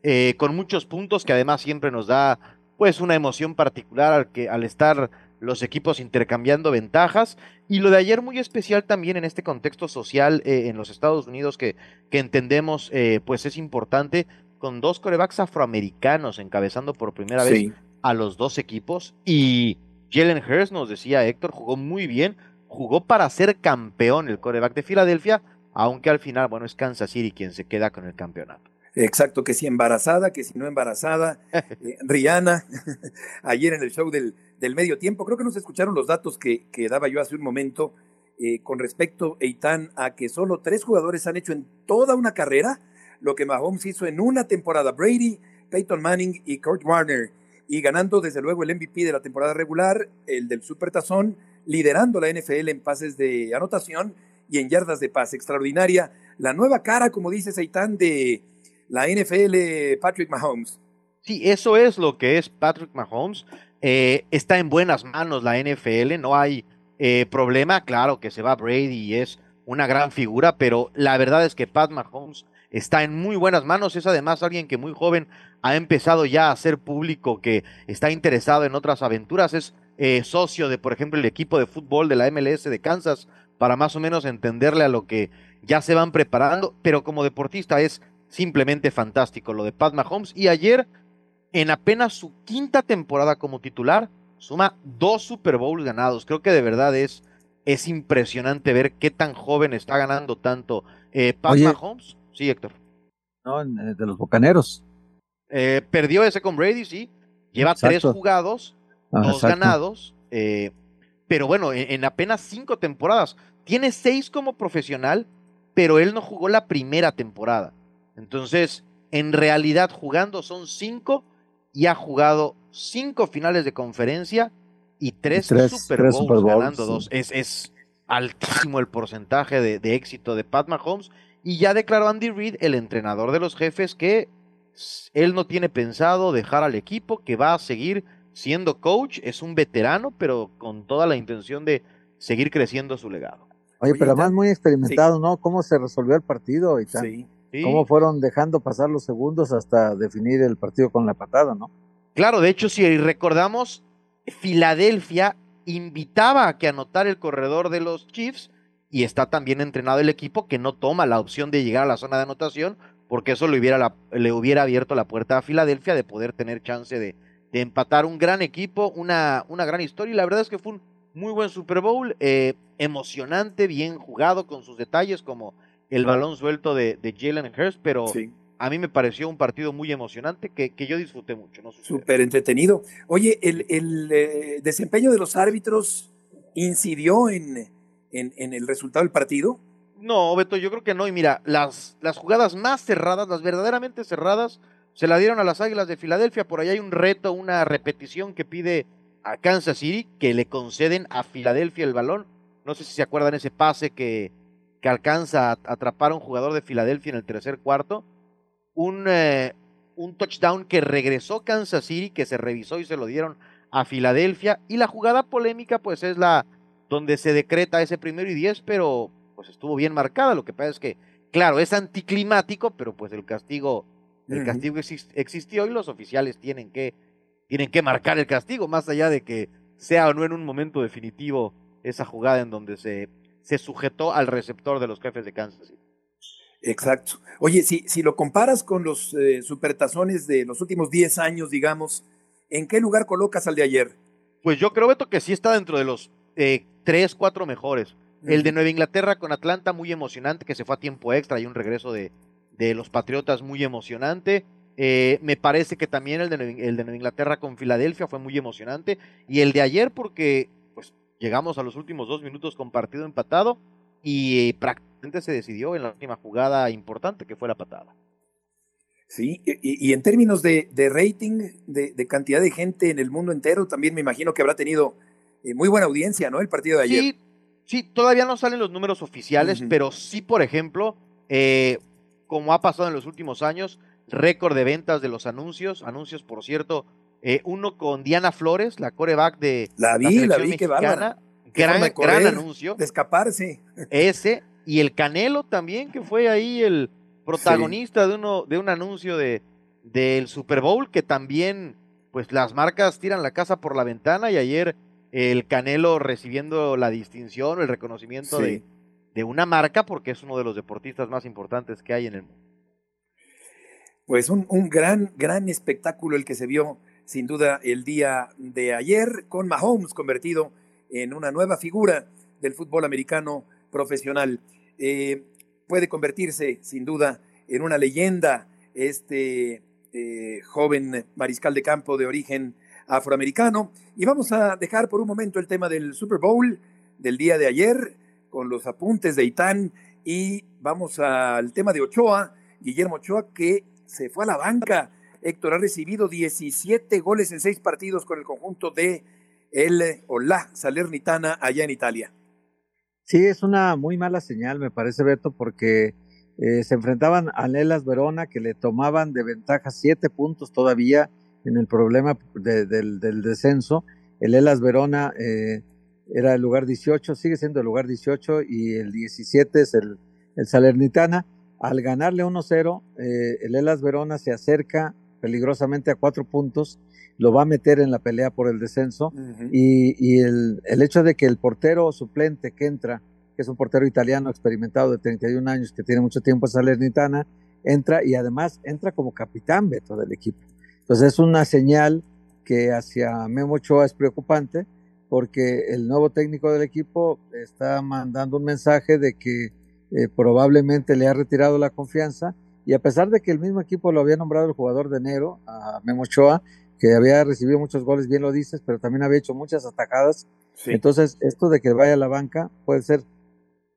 eh, con muchos puntos que además siempre nos da pues una emoción particular al, que, al estar los equipos intercambiando ventajas. Y lo de ayer muy especial también en este contexto social eh, en los Estados Unidos que, que entendemos eh, pues es importante, con dos corebacks afroamericanos encabezando por primera sí. vez a los dos equipos. Y Jalen Hurst, nos decía Héctor, jugó muy bien, jugó para ser campeón el coreback de Filadelfia, aunque al final, bueno, es Kansas City quien se queda con el campeonato. Exacto, que si embarazada, que si no embarazada. Eh, Rihanna, ayer en el show del, del, medio tiempo, creo que nos escucharon los datos que, que daba yo hace un momento eh, con respecto, Eitan, a que solo tres jugadores han hecho en toda una carrera lo que Mahomes hizo en una temporada. Brady, Peyton Manning y Kurt Warner. Y ganando desde luego el MVP de la temporada regular, el del Supertazón, liderando la NFL en pases de anotación y en yardas de pase. Extraordinaria. La nueva cara, como dice Eitan, de la NFL Patrick Mahomes. Sí, eso es lo que es Patrick Mahomes. Eh, está en buenas manos la NFL, no hay eh, problema. Claro que se va Brady y es una gran figura, pero la verdad es que Pat Mahomes está en muy buenas manos. Es además alguien que muy joven ha empezado ya a ser público, que está interesado en otras aventuras. Es eh, socio de, por ejemplo, el equipo de fútbol de la MLS de Kansas, para más o menos entenderle a lo que ya se van preparando, pero como deportista es simplemente fantástico lo de Pat Mahomes. Y ayer, en apenas su quinta temporada como titular, suma dos Super Bowls ganados. Creo que de verdad es, es impresionante ver qué tan joven está ganando tanto eh, Pat Oye, Mahomes. Sí, Héctor. No, eh, de los Bocaneros. Eh, perdió ese con Brady, sí. Lleva exacto. tres jugados, ah, dos exacto. ganados. Eh, pero bueno, en, en apenas cinco temporadas. Tiene seis como profesional, pero él no jugó la primera temporada. Entonces, en realidad jugando son cinco y ha jugado cinco finales de conferencia y tres, tres, Super, Bowls, Super Bowls ganando sí. dos. Es, es, altísimo el porcentaje de, de, éxito de Pat Mahomes. Y ya declaró Andy Reid, el entrenador de los jefes, que él no tiene pensado dejar al equipo, que va a seguir siendo coach. Es un veterano, pero con toda la intención de seguir creciendo su legado. Oye, pero además muy experimentado, sí. ¿no? ¿Cómo se resolvió el partido y tal? Sí. Sí. cómo fueron dejando pasar los segundos hasta definir el partido con la patada, ¿no? Claro, de hecho, si recordamos, Filadelfia invitaba a que anotara el corredor de los Chiefs y está también entrenado el equipo que no toma la opción de llegar a la zona de anotación porque eso le hubiera, la, le hubiera abierto la puerta a Filadelfia de poder tener chance de, de empatar un gran equipo, una, una, gran historia y la verdad es que fue un muy buen Super Bowl, eh, emocionante, bien jugado con sus detalles como el balón suelto de, de Jalen Hurst, pero sí. a mí me pareció un partido muy emocionante que, que yo disfruté mucho. ¿no? Súper entretenido. Oye, el, el eh, desempeño de los árbitros incidió en, en, en, el resultado del partido. No, Beto, yo creo que no. Y mira, las, las jugadas más cerradas, las verdaderamente cerradas, se la dieron a las Águilas de Filadelfia. Por ahí hay un reto, una repetición que pide a Kansas City, que le conceden a Filadelfia el balón. No sé si se acuerdan ese pase que que alcanza a atrapar a un jugador de Filadelfia en el tercer cuarto, un, eh, un touchdown que regresó Kansas City, que se revisó y se lo dieron a Filadelfia, y la jugada polémica pues es la donde se decreta ese primero y diez, pero pues estuvo bien marcada, lo que pasa es que, claro, es anticlimático, pero pues el castigo, el castigo exist, existió y los oficiales tienen que, tienen que marcar el castigo, más allá de que sea o no en un momento definitivo esa jugada en donde se se sujetó al receptor de los jefes de Kansas City. Exacto. Oye, si, si lo comparas con los eh, supertazones de los últimos 10 años, digamos, ¿en qué lugar colocas al de ayer? Pues yo creo, Beto, que sí está dentro de los eh, 3, 4 mejores. El de Nueva Inglaterra con Atlanta, muy emocionante, que se fue a tiempo extra y un regreso de, de los Patriotas muy emocionante. Eh, me parece que también el de, Nueva, el de Nueva Inglaterra con Filadelfia fue muy emocionante. Y el de ayer porque llegamos a los últimos dos minutos con partido empatado y prácticamente se decidió en la última jugada importante que fue la patada. Sí, y, y en términos de, de rating, de, de, cantidad de gente en el mundo entero, también me imagino que habrá tenido eh, muy buena audiencia, ¿no? El partido de ayer. Sí, sí todavía no salen los números oficiales, uh -huh. pero sí, por ejemplo, eh, como ha pasado en los últimos años, récord de ventas de los anuncios, anuncios, por cierto, eh, uno con Diana Flores, la coreback de la vi, la, la vi, qué bárbara. Gran, correr, gran anuncio. De escaparse. Ese, y el Canelo también, que fue ahí el protagonista sí. de uno de un anuncio de del Super Bowl que también pues las marcas tiran la casa por la ventana y ayer el Canelo recibiendo la distinción o el reconocimiento sí. de, de una marca porque es uno de los deportistas más importantes que hay en el mundo. Pues un, un gran, gran espectáculo el que se vio sin duda el día de ayer con Mahomes convertido en una nueva figura del fútbol americano profesional. Eh, puede convertirse sin duda en una leyenda este eh, joven mariscal de campo de origen afroamericano. Y vamos a dejar por un momento el tema del Super Bowl del día de ayer con los apuntes de Itán y vamos al tema de Ochoa, Guillermo Ochoa que se fue a la banca. Héctor ha recibido 17 goles en seis partidos con el conjunto de el o la Salernitana allá en Italia. Sí, es una muy mala señal, me parece, Beto, porque eh, se enfrentaban a Lelas Verona, que le tomaban de ventaja siete puntos todavía en el problema de, del, descenso. El Elas Verona eh, era el lugar 18, sigue siendo el lugar 18 y el 17 es el, el Salernitana. Al ganarle 1-0, eh, el Elas Verona se acerca peligrosamente a cuatro puntos, lo va a meter en la pelea por el descenso uh -huh. y, y el, el, hecho de que el portero suplente que entra, que es un portero italiano experimentado de 31 años, que tiene mucho tiempo en Salernitana, entra y además entra como capitán Beto del equipo. Entonces es una señal que hacia Memo Ochoa es preocupante porque el nuevo técnico del equipo está mandando un mensaje de que eh, probablemente le ha retirado la confianza y a pesar de que el mismo equipo lo había nombrado el jugador de enero, a Memo Ochoa, que había recibido muchos goles, bien lo dices, pero también había hecho muchas atacadas. Sí. Entonces, esto de que vaya a la banca puede ser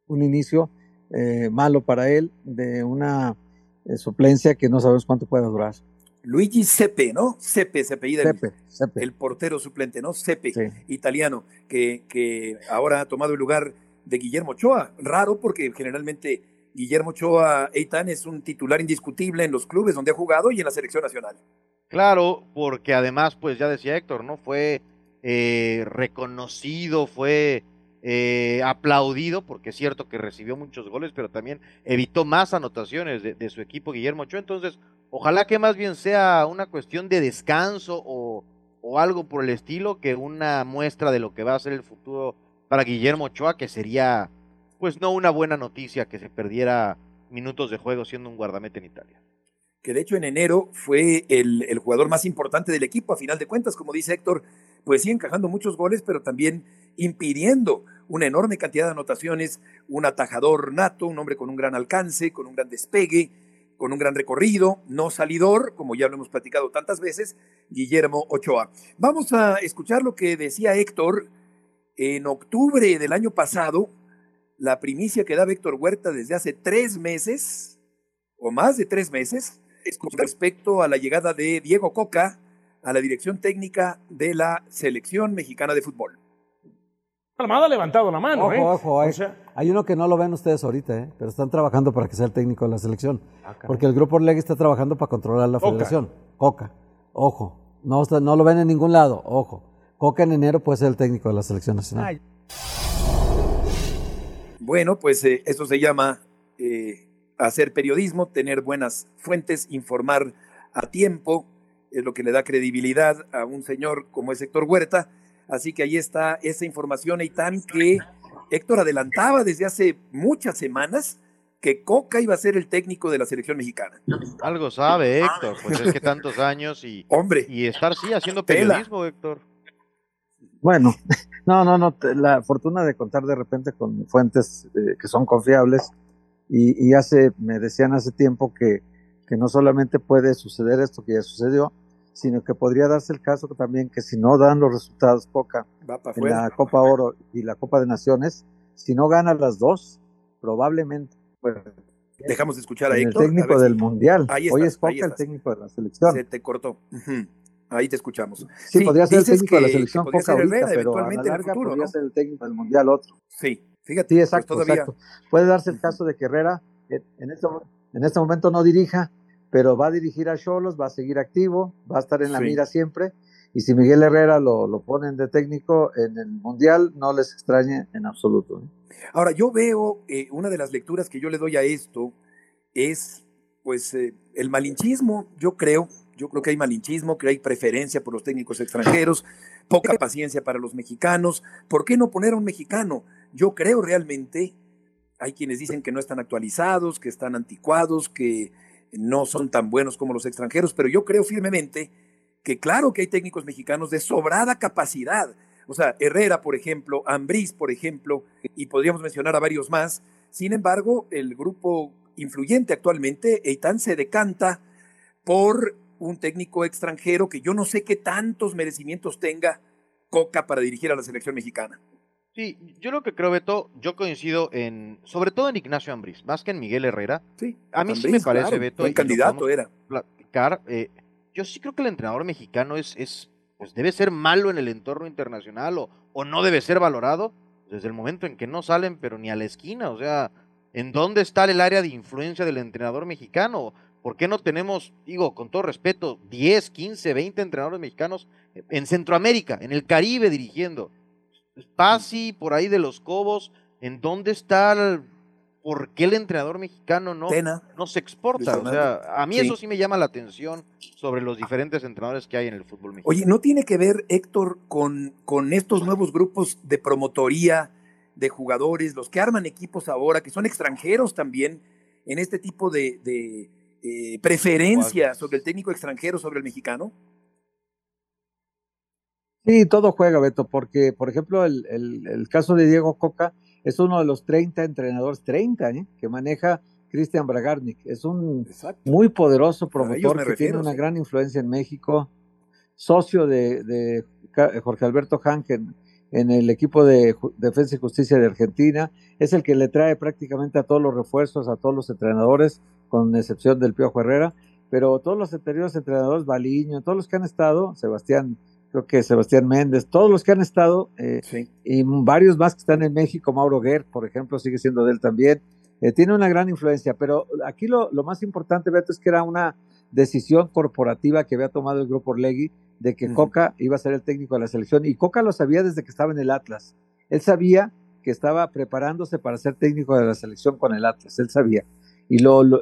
un inicio eh, malo para él de una eh, suplencia que no sabemos cuánto pueda durar. Luigi Sepe, ¿no? Sepe se apellida Sepe, el, Sepe. el, portero suplente, ¿no? Sepe, sí. italiano, que, que ahora ha tomado el lugar de Guillermo Ochoa. Raro porque generalmente Guillermo Ochoa Eitan es un titular indiscutible en los clubes donde ha jugado y en la selección nacional. Claro, porque además, pues ya decía Héctor, ¿no? Fue eh, reconocido, fue eh, aplaudido, porque es cierto que recibió muchos goles, pero también evitó más anotaciones de, su equipo Guillermo Ochoa. Entonces, ojalá que más bien sea una cuestión de descanso o, o algo por el estilo que una muestra de lo que va a ser el futuro para Guillermo Ochoa, que sería pues no una buena noticia que se perdiera minutos de juego siendo un guardamete en Italia. Que de hecho en enero fue el, el, jugador más importante del equipo, a final de cuentas, como dice Héctor, pues sí encajando muchos goles, pero también impidiendo una enorme cantidad de anotaciones, un atajador nato, un hombre con un gran alcance, con un gran despegue, con un gran recorrido, no salidor, como ya lo hemos platicado tantas veces, Guillermo Ochoa. Vamos a escuchar lo que decía Héctor en octubre del año pasado, la primicia que da Víctor Huerta desde hace tres meses, o más de tres meses, es con respecto a la llegada de Diego Coca a la dirección técnica de la selección mexicana de fútbol. Almada ha levantado la mano, ojo, ¿eh? Ojo, hay, o sea, hay, uno que no lo ven ustedes ahorita, ¿eh? pero están trabajando para que sea el técnico de la selección. Ah, porque el grupo Orlegui está trabajando para controlar la Coca. federación. Coca, ojo, no, no lo ven en ningún lado, ojo. Coca en enero puede ser el técnico de la selección nacional. Ay. Bueno, pues eh, eso se llama eh, hacer periodismo, tener buenas fuentes, informar a tiempo, es lo que le da credibilidad a un señor como es Héctor Huerta. Así que ahí está esa información, Eitan, que Héctor adelantaba desde hace muchas semanas que Coca iba a ser el técnico de la selección mexicana. Algo sabe Héctor, pues es que tantos años y, Hombre, y estar sí haciendo periodismo, Héctor. Bueno, no, no, no, la fortuna de contar de repente con fuentes eh, que son confiables y, y, hace, me decían hace tiempo que, que no solamente puede suceder esto que ya sucedió, sino que podría darse el caso también que si no dan los resultados Coca en la Copa Oro y la Copa de Naciones, si no gana las dos, probablemente Dejamos de escuchar a El técnico del Mundial. Hoy es Coca el técnico de la selección. Se te cortó. Ahí te escuchamos. Sí, podría ser el técnico de la selección Coca ahorita, pero a la larga futuro, podría ser el técnico del Mundial otro. Sí, fíjate. Sí, pues exacto, exacto. Puede darse el caso de que Herrera en este, en este momento no dirija, pero va a dirigir a Cholos, va a seguir activo, va a estar en la mira siempre. Y si Miguel Herrera lo, lo ponen de técnico en el Mundial, no les extrañe en absoluto. ¿eh? Ahora, yo veo, eh, una de las lecturas que yo le doy a esto es, pues, eh, el malinchismo, yo creo, yo creo que hay malinchismo, que hay preferencia por los técnicos extranjeros, poca paciencia para los mexicanos. ¿Por qué no poner a un mexicano? Yo creo realmente, hay quienes dicen que no están actualizados, que están anticuados, que no son tan buenos como los extranjeros, pero yo creo firmemente que claro que hay técnicos mexicanos de sobrada capacidad. O sea, Herrera, por ejemplo, Ambriz, por ejemplo, y podríamos mencionar a varios más. Sin embargo, el grupo influyente actualmente, Eitan se decanta por un técnico extranjero que yo no sé qué tantos merecimientos tenga Coca para dirigir a la selección mexicana. Sí, yo lo que creo, Beto, yo coincido en, sobre todo en Ignacio Ambriz, más que en Miguel Herrera. Sí, a mí sí me parece, Beto. El candidato era. Platicar, eh, yo sí creo que el entrenador mexicano es, es, pues debe ser malo en el entorno internacional o, o no debe ser valorado desde el momento en que no salen, pero ni a la esquina. O sea, ¿en dónde está el área de influencia del entrenador mexicano? ¿Por qué no tenemos, digo, con todo respeto, 10, 15, 20 entrenadores mexicanos en Centroamérica, en el Caribe dirigiendo? Pasi, por ahí de los Cobos, ¿en dónde está el, por qué el entrenador mexicano no, no se exporta? O sea, a mí eso sí me llama la atención sobre los diferentes entrenadores que hay en el fútbol mexicano. Oye, ¿no tiene que ver, Héctor, con, con estos nuevos grupos de promotoría de jugadores, los que arman equipos ahora, que son extranjeros también, en este tipo de, de eh, preferencia sobre el técnico extranjero, sobre el mexicano? Sí, todo juega, Beto, porque, por ejemplo, el, el, el caso de Diego Coca es uno de los 30 entrenadores, 30, ¿eh? que maneja Cristian Bragarnik. Es un Exacto. muy poderoso promotor que refiero, tiene una sí. gran influencia en México, socio de, de Jorge Alberto Hanken en el equipo de Defensa y Justicia de Argentina. Es el que le trae prácticamente a todos los refuerzos, a todos los entrenadores, con excepción del Piojo Herrera. Pero todos los anteriores entrenadores, Baliño, todos los que han estado, Sebastián creo que Sebastián Méndez, todos los que han estado, eh, sí. y varios más que están en México, Mauro Guerr, por ejemplo, sigue siendo de él también, eh, tiene una gran influencia, pero aquí lo, lo, más importante, Beto, es que era una decisión corporativa que había tomado el grupo Orlegui de que uh -huh. Coca iba a ser el técnico de la selección, y Coca lo sabía desde que estaba en el Atlas, él sabía que estaba preparándose para ser técnico de la selección con el Atlas, él sabía, y lo, lo,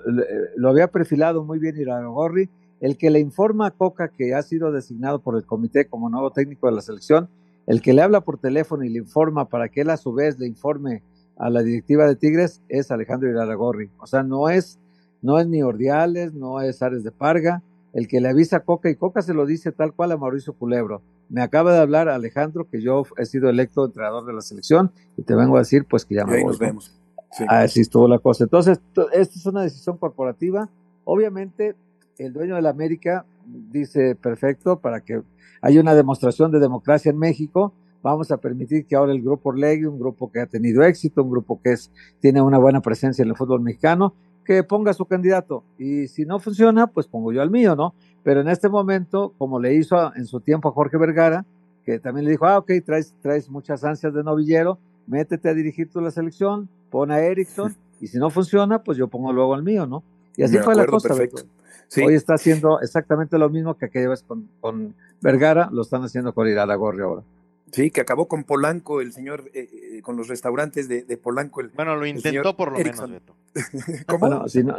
lo había perfilado muy bien Iragorri, el que le informa a Coca que ha sido designado por el comité como nuevo técnico de la selección, el que le habla por teléfono y le informa para que él a su vez le informe a la directiva de Tigres es Alejandro Iraragorri. O sea, no es, no es ni Ordiales, no es Ares de Parga, el que le avisa a Coca y Coca se lo dice tal cual a Mauricio Culebro. Me acaba de hablar Alejandro que yo he sido electo entrenador de la selección y te vengo a decir pues que ya me voy, nos ¿no? vemos. Sí. Así estuvo la cosa. Entonces, esta es una decisión corporativa. Obviamente, el dueño de la América dice perfecto para que haya una demostración de democracia en México. Vamos a permitir que ahora el grupo Orlegui, un grupo que ha tenido éxito, un grupo que es, tiene una buena presencia en el fútbol mexicano, que ponga su candidato. Y si no funciona, pues pongo yo al mío, ¿no? Pero en este momento, como le hizo en su tiempo a Jorge Vergara, que también le dijo, ah, ok, traes, traes muchas ansias de novillero, métete a dirigir tú la selección, pon a Erickson, y si no funciona, pues yo pongo luego al mío, ¿no? Y así Me fue acuerdo, la cosa. perfecto. Sí. Hoy está haciendo exactamente lo mismo que aquella vez con, con Vergara, lo están haciendo con Iraragorri ahora. Sí, que acabó con Polanco, el señor, eh, eh, con los restaurantes de, de Polanco. El, bueno, lo intentó por lo Erickson. menos, Beto. ¿Cómo? Bueno, si no,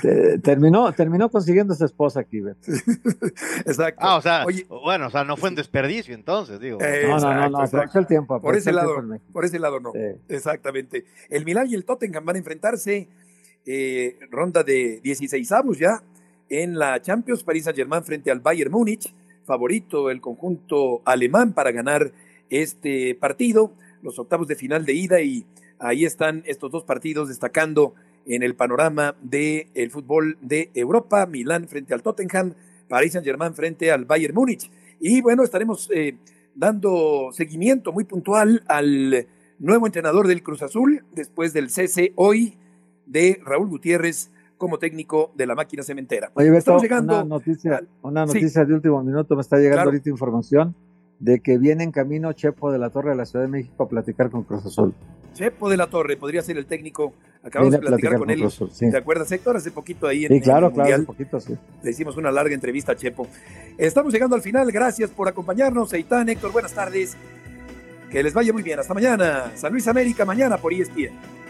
te, terminó, terminó consiguiendo esa esposa aquí, Beto. Exacto. Ah, o sea, Oye, bueno, o sea, no fue un desperdicio entonces, digo. Eh, no, no, no, no, aprovechó el tiempo. Por ese lado, por ese lado no. Sí. Exactamente. El Milán y el Tottenham van a enfrentarse eh, ronda de 16 avos ya en la Champions, París Saint Germain frente al Bayern Múnich, favorito el conjunto alemán para ganar este partido, los octavos de final de ida y ahí están estos dos partidos destacando en el panorama del el fútbol de Europa, Milán frente al Tottenham, Paris Saint-Germain frente al Bayern Múnich. Y bueno, estaremos eh, dando seguimiento muy puntual al nuevo entrenador del Cruz Azul después del cese hoy de Raúl Gutiérrez como técnico de la máquina cementera. Oye, Beto, una noticia, una noticia de último minuto, me está llegando ahorita información de que viene en camino Chepo de la Torre de la Ciudad de México a platicar con Cruz Azul. Chepo de la Torre podría ser el técnico. Acabamos de platicar, con, él. ¿Te acuerdas, Héctor? Hace poquito ahí en, sí, claro, claro, hace poquito, sí. Le hicimos una larga entrevista a Chepo. Estamos llegando al final. Gracias por acompañarnos, Eitan, Héctor. Buenas tardes. Que les vaya muy bien. Hasta mañana. San Luis América, mañana por ESPN.